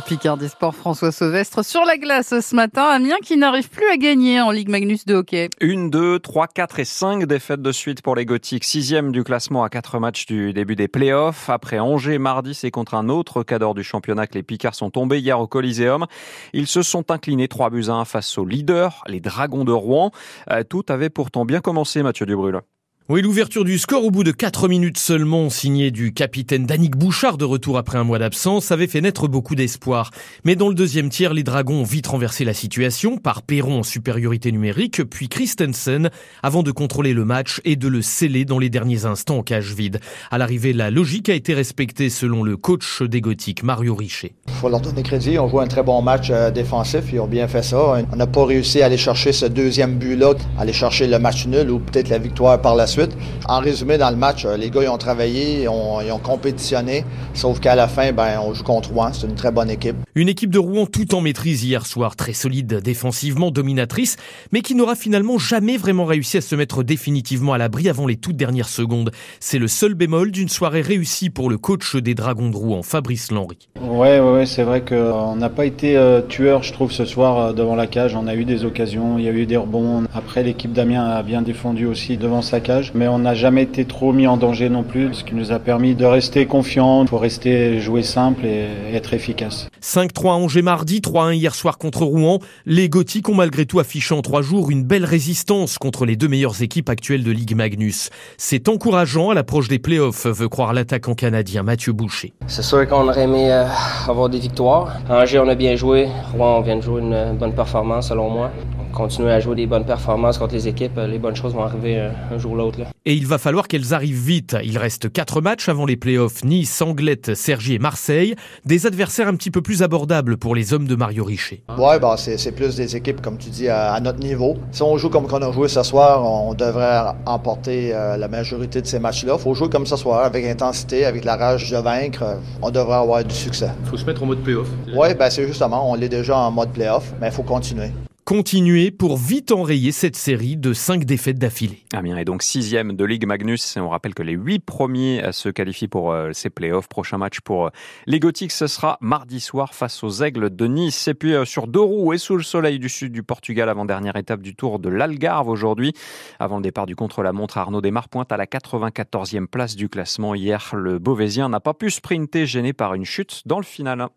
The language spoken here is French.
Picard des Sports, François Sauvestre sur la glace ce matin. Amiens qui n'arrive plus à gagner en Ligue Magnus de hockey. Une, deux, trois, quatre et cinq défaites de suite pour les Gothiques. Sixième du classement à quatre matchs du début des playoffs. Après Angers mardi, c'est contre un autre cadre du championnat que les Picards sont tombés hier au Coliseum. Ils se sont inclinés 3 buts à 1 face aux leaders, les Dragons de Rouen. Euh, tout avait pourtant bien commencé, Mathieu Dubrul. Oui, l'ouverture du score au bout de 4 minutes seulement, signée du capitaine Danick Bouchard de retour après un mois d'absence, avait fait naître beaucoup d'espoir. Mais dans le deuxième tiers, les Dragons ont vite renversé la situation par Perron en supériorité numérique, puis Christensen avant de contrôler le match et de le sceller dans les derniers instants en cage vide. À l'arrivée, la logique a été respectée selon le coach des Gothiques, Mario Richer. Il faut leur donner crédit, on joue un très bon match euh, défensif, ils ont bien fait ça. On n'a pas réussi à aller chercher ce deuxième but-là, aller chercher le match nul ou peut-être la victoire par la suite. En résumé, dans le match, euh, les gars ils ont travaillé, ils ont, ils ont compétitionné, sauf qu'à la fin, ben, on joue contre Rouen. C'est une très bonne équipe. Une équipe de Rouen tout en maîtrise hier soir, très solide défensivement, dominatrice, mais qui n'aura finalement jamais vraiment réussi à se mettre définitivement à l'abri avant les toutes dernières secondes. C'est le seul bémol d'une soirée réussie pour le coach des Dragons de Rouen, Fabrice Lenry. Ouais, ouais, ouais c'est vrai qu'on n'a pas été euh, tueur, je trouve, ce soir euh, devant la cage. On a eu des occasions, il y a eu des rebonds. Après, l'équipe d'Amiens a bien défendu aussi devant sa cage mais on n'a jamais été trop mis en danger non plus, ce qui nous a permis de rester confiants, pour rester jouer simple et être efficace. 5-3 à Angers mardi, 3-1 hier soir contre Rouen. Les Gothiques ont malgré tout affiché en trois jours une belle résistance contre les deux meilleures équipes actuelles de Ligue Magnus. C'est encourageant à l'approche des playoffs, veut croire l'attaquant canadien Mathieu Boucher. C'est sûr qu'on aurait aimé euh, avoir des victoires. Angers, on a bien joué. Rouen, on vient de jouer une bonne performance selon moi continuer à jouer des bonnes performances contre les équipes, les bonnes choses vont arriver euh, un jour ou l'autre. Et il va falloir qu'elles arrivent vite. Il reste quatre matchs avant les playoffs. Nice, Anglette, Sergi et Marseille. Des adversaires un petit peu plus abordables pour les hommes de Mario Richer. Ouais, bah, c'est plus des équipes, comme tu dis, à, notre niveau. Si on joue comme on a joué ce soir, on devrait emporter euh, la majorité de ces matchs-là. Il faut jouer comme ce soir, avec intensité, avec la rage de vaincre. On devrait avoir du succès. Il faut se mettre en mode playoff. Oui, ben, c'est justement, on l'est déjà en mode playoff, mais il faut continuer continuer pour vite enrayer cette série de cinq défaites d'affilée. Amiens est donc sixième de Ligue Magnus et on rappelle que les huit premiers se qualifient pour euh, ces playoffs. Prochain match pour euh, les Gothiques, ce sera mardi soir face aux Aigles de Nice. Et puis euh, sur deux roues et sous le soleil du sud du Portugal, avant-dernière étape du Tour de l'Algarve aujourd'hui. Avant le départ du contre-la-montre, Arnaud Desmar pointe à la 94e place du classement. Hier, le Beauvaisien n'a pas pu sprinter, gêné par une chute dans le final.